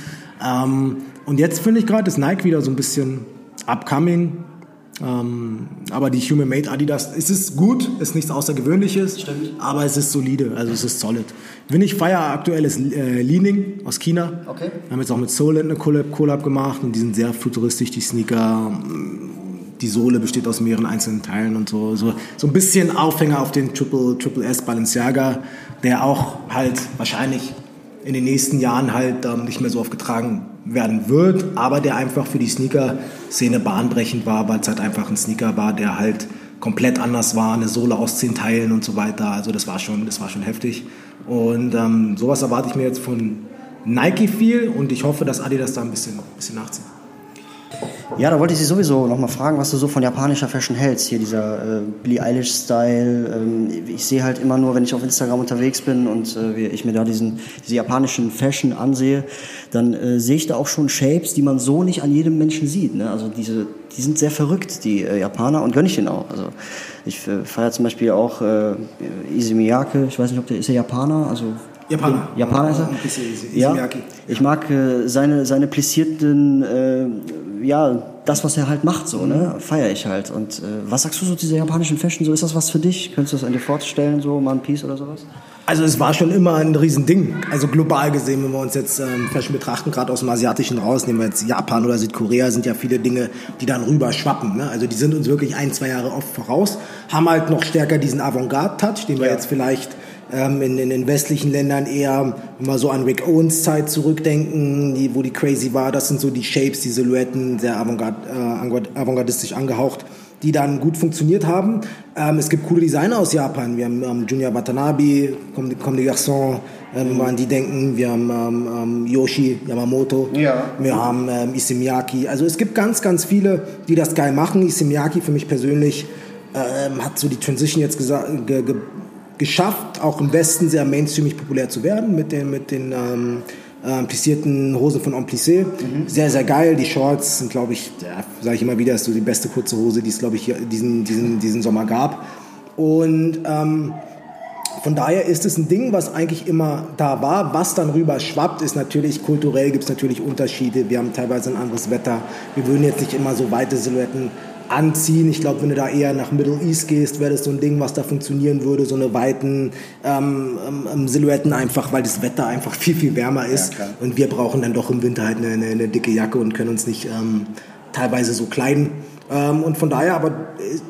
Ähm, und jetzt finde ich gerade, ist Nike wieder so ein bisschen upcoming. Ähm, aber die Human Made Adidas, es ist gut, ist nichts Außergewöhnliches, Stimmt. aber es ist solide, also es ist solid. Wenn ich feiere aktuell ist äh, Leaning aus China. Okay. Wir haben jetzt auch mit Solent eine Collab, Collab gemacht und die sind sehr futuristisch, die Sneaker die Sohle besteht aus mehreren einzelnen Teilen und so. So, so ein bisschen Aufhänger auf den Triple, Triple S Balenciaga, der auch halt wahrscheinlich in den nächsten Jahren halt ähm, nicht mehr so oft getragen werden wird, aber der einfach für die Sneaker-Szene bahnbrechend war, weil es halt einfach ein Sneaker war, der halt komplett anders war, eine Sohle aus zehn Teilen und so weiter. Also das war schon, das war schon heftig. Und ähm, sowas erwarte ich mir jetzt von Nike viel und ich hoffe, dass Adidas da ein bisschen, ein bisschen nachzieht. Ja, da wollte ich Sie sowieso noch mal fragen, was du so von japanischer Fashion hältst. Hier dieser äh, Billie Eilish-Style. Ähm, ich sehe halt immer nur, wenn ich auf Instagram unterwegs bin und äh, ich mir da diesen, diese japanischen Fashion ansehe, dann äh, sehe ich da auch schon Shapes, die man so nicht an jedem Menschen sieht. Ne? Also diese, die sind sehr verrückt, die äh, Japaner, und gönne ich denen auch. Also ich äh, feiere zum Beispiel auch äh, Miyake. Ich weiß nicht, ob der ist der Japaner. Also Japaner. Japaner ist er? Ja, ich mag äh, seine, seine plissierten, äh, ja, das, was er halt macht, so, ne, feiere ich halt. Und äh, was sagst du so zu dieser japanischen Fashion? So, ist das was für dich? Könntest du das an dir vorstellen, so ein Piece oder sowas? Also es war schon immer ein Riesending. Also global gesehen, wenn wir uns jetzt ähm, Fashion betrachten, gerade aus dem Asiatischen raus, nehmen wir jetzt Japan oder Südkorea, sind ja viele Dinge, die dann rüber schwappen. Ne? Also die sind uns wirklich ein, zwei Jahre oft voraus, haben halt noch stärker diesen Avantgarde-Touch, den wir ja. jetzt vielleicht in, in, den westlichen Ländern eher mal so an Rick Owens Zeit zurückdenken, die, wo die crazy war. Das sind so die Shapes, die Silhouetten, sehr avantgard, äh, avantgardistisch angehaucht die dann gut funktioniert haben. Ähm, es gibt coole Designer aus Japan. Wir haben ähm, Junior Watanabe, Comme, Comme des Garçons, ähm, wenn wir an die denken. Wir haben ähm, ähm, Yoshi Yamamoto. Ja. Wir haben ähm, Isemiaki. Also es gibt ganz, ganz viele, die das geil machen. Isemiaki für mich persönlich ähm, hat so die Transition jetzt ge ge geschafft, auch im Westen sehr mainstreamig populär zu werden mit den, mit den ähm, äh, plissierten Hosen von Omplissé. Mhm. Sehr, sehr geil. Die Shorts sind, glaube ich, ja, sage ich immer wieder, ist so die beste kurze Hose, die es, glaube ich, diesen, diesen, diesen Sommer gab. Und ähm, von daher ist es ein Ding, was eigentlich immer da war. Was dann rüber schwappt, ist natürlich kulturell gibt es natürlich Unterschiede. Wir haben teilweise ein anderes Wetter. Wir würden jetzt nicht immer so weite Silhouetten anziehen. Ich glaube, wenn du da eher nach Middle East gehst, wäre das so ein Ding, was da funktionieren würde, so eine weiten ähm, ähm, Silhouetten einfach, weil das Wetter einfach viel, viel wärmer ist. Ja, und wir brauchen dann doch im Winter halt eine, eine, eine dicke Jacke und können uns nicht ähm, teilweise so kleiden. Ähm, und von daher, aber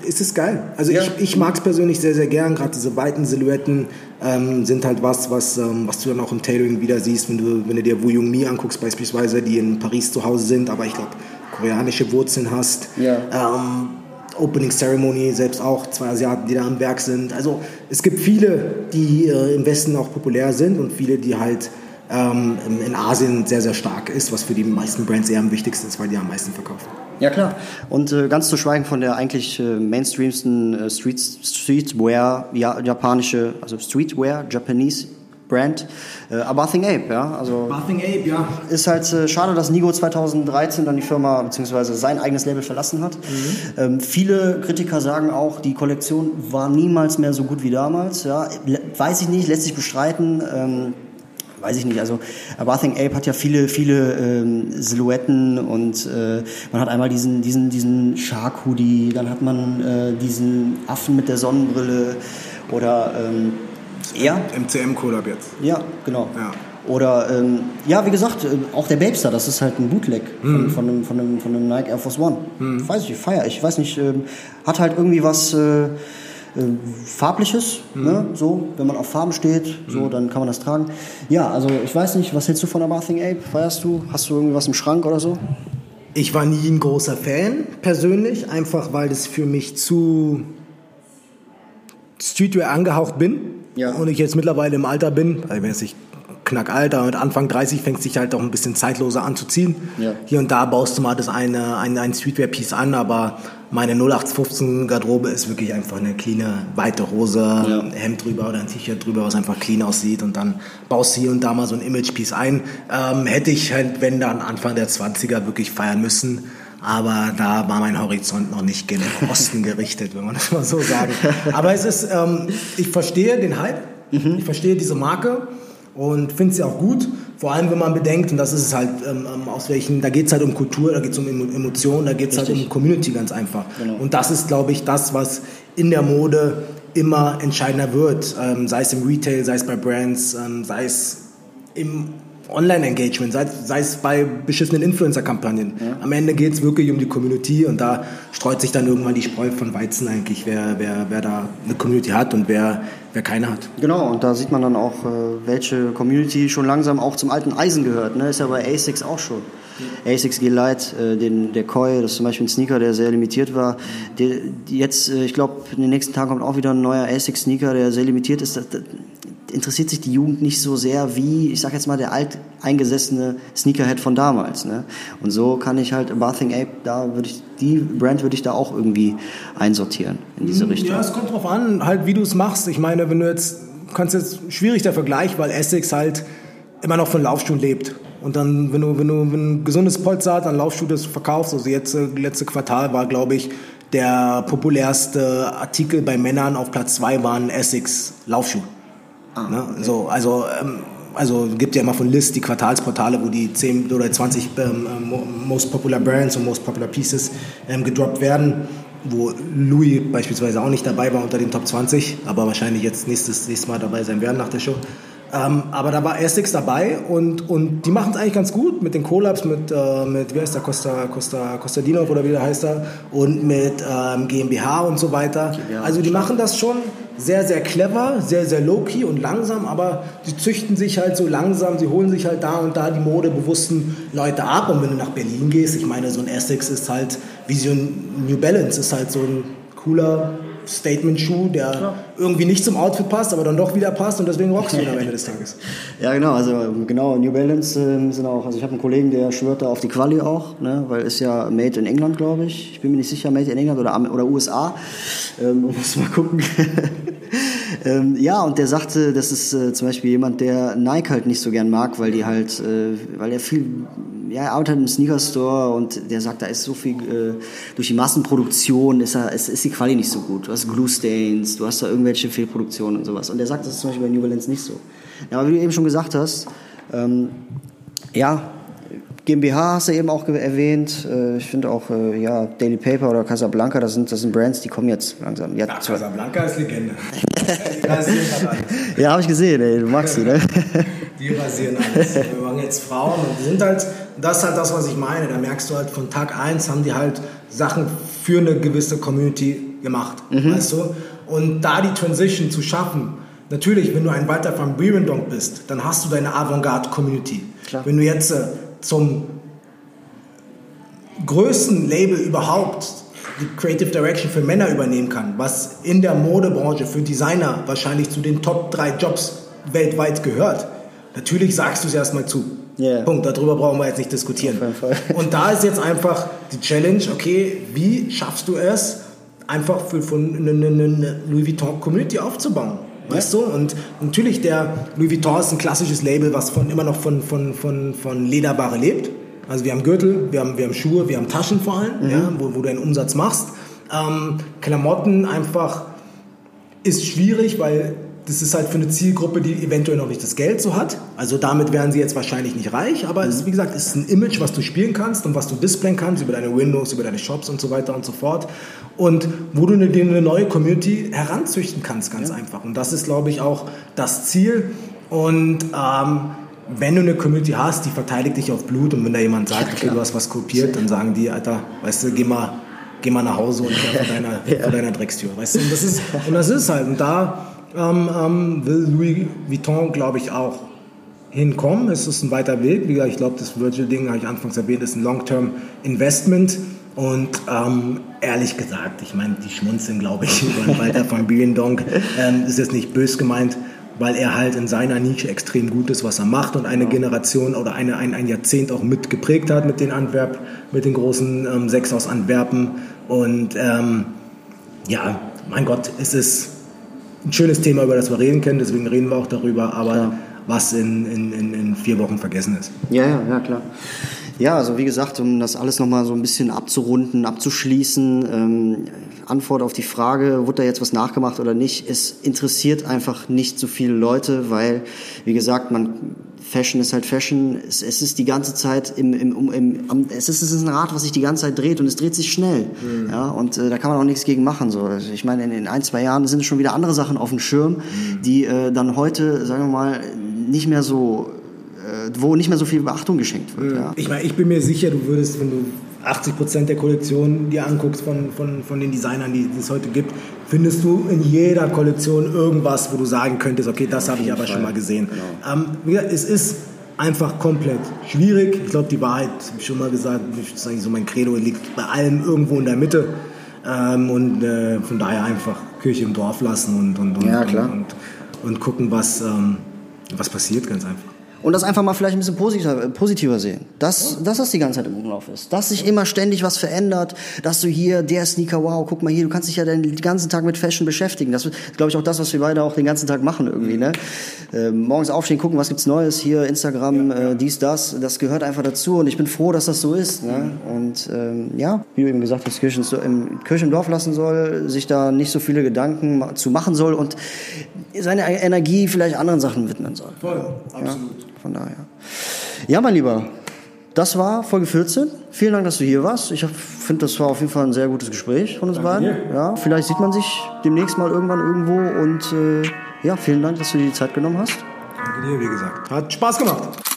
ist es geil. Also ja. ich, ich mag es persönlich sehr, sehr gern. Gerade diese weiten Silhouetten ähm, sind halt was, was, was du dann auch im Tailoring wieder siehst, wenn du, wenn du dir Wu Jung Mi anguckst beispielsweise, die in Paris zu Hause sind. Aber ich glaube, koreanische Wurzeln hast. Ja. Ähm, Opening Ceremony selbst auch zwei Asiaten, die da am Werk sind. Also es gibt viele, die äh, im Westen auch populär sind und viele, die halt ähm, in Asien sehr, sehr stark ist, was für die meisten Brands eher am wichtigsten ist, weil die am meisten verkaufen. Ja klar. Und äh, ganz zu schweigen von der eigentlich äh, mainstreamsten äh, Street, Streetwear, ja, japanische, also Streetwear, Japanese Brand. Äh, Bathing Ape, ja. Also Bathing Ape, ja. Ist halt äh, schade, dass Nigo 2013 dann die Firma bzw. sein eigenes Label verlassen hat. Mhm. Ähm, viele Kritiker sagen auch, die Kollektion war niemals mehr so gut wie damals. Ja. Weiß ich nicht, lässt sich bestreiten. Ähm, weiß ich nicht, also Bathing Ape hat ja viele, viele ähm, Silhouetten und äh, man hat einmal diesen, diesen, diesen Shark Hoodie, dann hat man äh, diesen Affen mit der Sonnenbrille oder ähm, ja. MCM Collab jetzt. Ja, genau. Ja. Oder, ähm, ja, wie gesagt, äh, auch der Babester, das ist halt ein Bootleg von, von, einem, von, einem, von einem Nike Air Force One. Weiß ich, feier ich. weiß nicht, ähm, hat halt irgendwie was äh, äh, Farbliches, ne? so, wenn man auf Farben steht, so, dann kann man das tragen. Ja, also ich weiß nicht, was hältst du von der Bathing Ape? Feierst du? Hast du irgendwie was im Schrank oder so? Ich war nie ein großer Fan, persönlich, einfach weil das für mich zu Streetwear angehaucht bin. Ja. Und ich jetzt mittlerweile im Alter bin, also ich bin jetzt nicht knackalter, mit Anfang 30 fängt sich halt auch ein bisschen zeitloser an zu ziehen. Ja. Hier und da baust du mal das eine, ein, ein Streetwear-Piece an, aber meine 0815-Garderobe ist wirklich einfach eine cleane, weite Hose, Ja. ein Hemd drüber oder ein T-Shirt drüber, was einfach clean aussieht und dann baust du hier und da mal so ein Image-Piece ein. Ähm, hätte ich halt, wenn dann Anfang der 20er wirklich feiern müssen, aber da war mein Horizont noch nicht gen Osten gerichtet, wenn man das mal so sagen. Aber es ist, ähm, ich verstehe den Hype, ich verstehe diese Marke und finde sie auch gut. Vor allem, wenn man bedenkt, und das ist es halt, ähm, ähm, aus welchen, da geht es halt um Kultur, da geht es um Emo- Emotionen, da geht es halt um Community ganz einfach. Genau. Und das ist, glaube ich, das, was in der Mode immer entscheidender wird. Ähm, sei es im Retail, sei es bei Brands, ähm, sei es im Online-Engagement, sei, sei es bei beschissenen Influencer-Kampagnen. Am Ende geht es wirklich um die Community und da streut sich dann irgendwann die Spreu von Weizen eigentlich, wer, wer, wer da eine Community hat und wer, wer keine hat. Genau, und da sieht man dann auch, äh, welche Community schon langsam auch zum alten Eisen gehört. Ne? Ist ja bei ASICS auch schon. ASICS G Lite, äh, den, der Koi, das ist zum Beispiel ein Sneaker, der sehr limitiert war. Der, jetzt, äh, ich glaube, in den nächsten Tagen kommt auch wieder ein neuer ASICS Sneaker, der sehr limitiert ist. Das, das, interessiert sich die Jugend nicht so sehr wie, ich sag jetzt mal, der alteingesessene Sneakerhead von damals. Ne? Und so kann ich halt Bathing Ape, da würde ich, die Brand würde ich da auch irgendwie einsortieren in diese Richtung. Ja, es kommt drauf an, halt wie du es machst. Ich meine, wenn du jetzt, kannst jetzt schwierig der Vergleich, weil Essex halt immer noch von Laufschuhen lebt. Und dann, wenn du, wenn du ein gesundes Polster hast, an Laufschuh das verkaufst, also jetzt äh, letzte Quartal war, glaube ich, der populärste Artikel bei Männern auf Platz zwei war ein Essex Laufschuh. ne? so, also, ähm, also gibt ja immer von List die Quartalsportale, wo die 10 oder 20 ähm, ähm, mo- Most Popular Brands und Most Popular Pieces ähm, gedroppt werden, wo Louis beispielsweise auch nicht dabei war unter den Top 20, aber wahrscheinlich jetzt nächstes, nächstes Mal dabei sein werden nach der Show. Ähm, aber da war Essex dabei und, und die machen es eigentlich ganz gut mit den Collabs, mit, äh, mit wie heißt der, Costa, Costa, Kostadinov oder wie der heißt er, und mit ähm, GmbH und so weiter. Also die machen das schon sehr, sehr clever, sehr, sehr low-key und langsam, aber sie züchten sich halt so langsam, sie holen sich halt da und da die modebewussten Leute ab. Und wenn du nach Berlin gehst, ich meine, so ein Essex ist halt, wie so ein New Balance, ist halt so ein cooler Statement-Schuh, der irgendwie nicht zum Outfit passt, aber dann doch wieder passt und deswegen rockst du ihn am Ende des Tages. Ja, genau, also genau, New Balance ähm, sind auch, also ich habe einen Kollegen, der schwört da auf die Quali auch, ne, weil ist ja made in England, glaube ich. Ich bin mir nicht sicher, made in England oder, oder USA. Ähm, muss mal gucken. Ähm, ja, und der sagte, das ist äh, zum Beispiel jemand, der Nike halt nicht so gern mag, weil die halt, äh, weil er viel, ja, er arbeitet im Sneaker-Store und der sagt, da ist so viel, äh, durch die Massenproduktion ist, er, ist, ist die Quali nicht so gut. Du hast Glue Stains, du hast da irgendwelche Fehlproduktionen und sowas. Und der sagt, das ist zum Beispiel bei New Balance nicht so. Ja, aber wie du eben schon gesagt hast, ähm, ja, GmbH hast du eben auch erwähnt. Äh, ich finde auch, äh, ja, Daily Paper oder Casablanca, das sind, das sind Brands, die kommen jetzt langsam. Ja, zwar- Casablanca ist Legende. Die rasieren alles. ja habe ich gesehen, ey, du magst sie, ne? Die rasieren alles. Wir machen jetzt Frauen und die sind halt, das ist halt das, was ich meine. Da merkst du halt von Tag 1 haben die halt Sachen für eine gewisse Community gemacht, weißt du? Und da die Transition zu schaffen, natürlich, wenn du ein Walter van Beerendonk bist, dann hast du deine Avantgarde-Community. Wenn du jetzt äh, zum größten Label überhaupt die Creative Direction für Männer übernehmen kann, was in der Modebranche für Designer wahrscheinlich zu den Top 3 Jobs weltweit gehört. Natürlich sagst du es erstmal zu. Ja. Punkt, darüber brauchen wir jetzt nicht diskutieren. Und da ist jetzt einfach die Challenge, okay, wie schaffst du es, einfach für, eine Louis Vuitton Community aufzubauen? Weißt du? Und natürlich, der Louis Vuitton ist ein klassisches Label, was von, immer noch von, von, von, von Lederware lebt. Also wir haben Gürtel, wir haben, wir haben Schuhe, wir haben Taschen vor allem, ja, wo, wo du einen Umsatz machst. Ähm, Klamotten einfach ist schwierig, weil das ist halt für eine Zielgruppe, die eventuell noch nicht das Geld so hat. Also damit wären sie jetzt wahrscheinlich nicht reich, aber es, wie gesagt, es ist ein Image, was du spielen kannst und was du displayen kannst über deine Windows, über deine Shops und so weiter und so fort. Und wo du dir eine neue Community heranzüchten kannst, ganz ja. einfach. Und das ist, glaube ich, auch das Ziel. Und ähm, wenn du eine Community hast, die verteidigt dich auf Blut und wenn da jemand sagt, okay, du hast was kopiert, dann sagen die, Alter, weißt du, geh mal, geh mal nach Hause und vor deiner, ja. vor deiner Dreckstür. Weißt du? Und das ist, und das ist halt. Und da ähm, ähm, will Louis Vuitton, glaube ich, auch hinkommen. Es ist ein weiter Weg. Wie gesagt, ich glaube, das Virtual-Ding, habe ich anfangs erwähnt, ist ein Long-Term-Investment. Und ähm, ehrlich gesagt, ich meine, die schmunzeln, glaube ich, über Walter von Bielendonk. Ähm, ist jetzt nicht bös gemeint, weil er halt in seiner Nische extrem gut ist, was er macht und eine Generation oder eine, ein, ein Jahrzehnt auch mitgeprägt hat mit den Antwerp, mit den großen ähm, Sechs aus Antwerpen. Und ähm, ja, mein Gott, es ist ein schönes Thema, über das wir reden können, deswegen reden wir auch darüber, aber ja. was in, in, in, vier Wochen vergessen ist. Ja, ja, ja, klar. Ja, also wie gesagt, um das alles nochmal so ein bisschen abzurunden, abzuschließen, ähm, Antwort auf die Frage, wurde da jetzt was nachgemacht oder nicht, es interessiert einfach nicht so viele Leute, weil, wie gesagt, man Fashion ist halt Fashion. Es, es ist die ganze Zeit im, im, im, im es, ist, es ist ein Rad, was sich die ganze Zeit dreht und es dreht sich schnell. Mhm. Ja, und äh, da kann man auch nichts gegen machen. So. Also ich meine, in, in ein, zwei Jahren sind schon wieder andere Sachen auf dem Schirm, mhm. die äh, dann heute, sagen wir mal, nicht mehr so äh, wo nicht mehr so viel Beachtung geschenkt wird. Mhm. Ja. Ich meine, ich bin mir sicher, du würdest, wenn du 80 Prozent der Kollektionen dir anguckst von, von, von den Designern, die, die es heute gibt, findest du in jeder Kollektion irgendwas, wo du sagen könntest, okay, das habe ich aber schon mal gesehen. Genau. Ähm, es ist einfach komplett schwierig. Ich glaube, die Wahrheit, habe ich schon mal gesagt, das ist eigentlich so mein Credo, liegt bei allem irgendwo in der Mitte. Ähm, und äh, von daher einfach Kirche im Dorf lassen und, und, und, ja, und, und, und, gucken, was, ähm, was passiert, ganz einfach und das einfach mal vielleicht ein bisschen positiver, positiver sehen. Dass, dass das die ganze Zeit im Umlauf ist. Dass sich immer ständig was verändert. Dass du hier, der Sneaker, wow, guck mal hier, du kannst dich ja den ganzen Tag mit Fashion beschäftigen. Das ist, glaube ich, auch das, was wir beide auch den ganzen Tag machen irgendwie. Ne? Äh, morgens aufstehen, gucken, was gibt's Neues hier, Instagram, äh, dies, das. Das gehört einfach dazu und ich bin froh, dass das so ist. Ne? Und ähm, ja, wie du eben gesagt hast, Kirche im, Kirche im Dorf lassen soll, sich da nicht so viele Gedanken zu machen soll und seine Energie vielleicht anderen Sachen widmen soll. Voll, absolut. Ja? Von daher. Ja, mein Lieber, das war Folge 14. Vielen Dank, dass du hier warst. Ich finde, das war auf jeden Fall ein sehr gutes Gespräch von uns Danke beiden. Dir. Ja, vielleicht sieht man sich demnächst mal irgendwann irgendwo und äh, ja, vielen Dank, dass du dir die Zeit genommen hast. Danke dir, wie gesagt. Hat Spaß gemacht.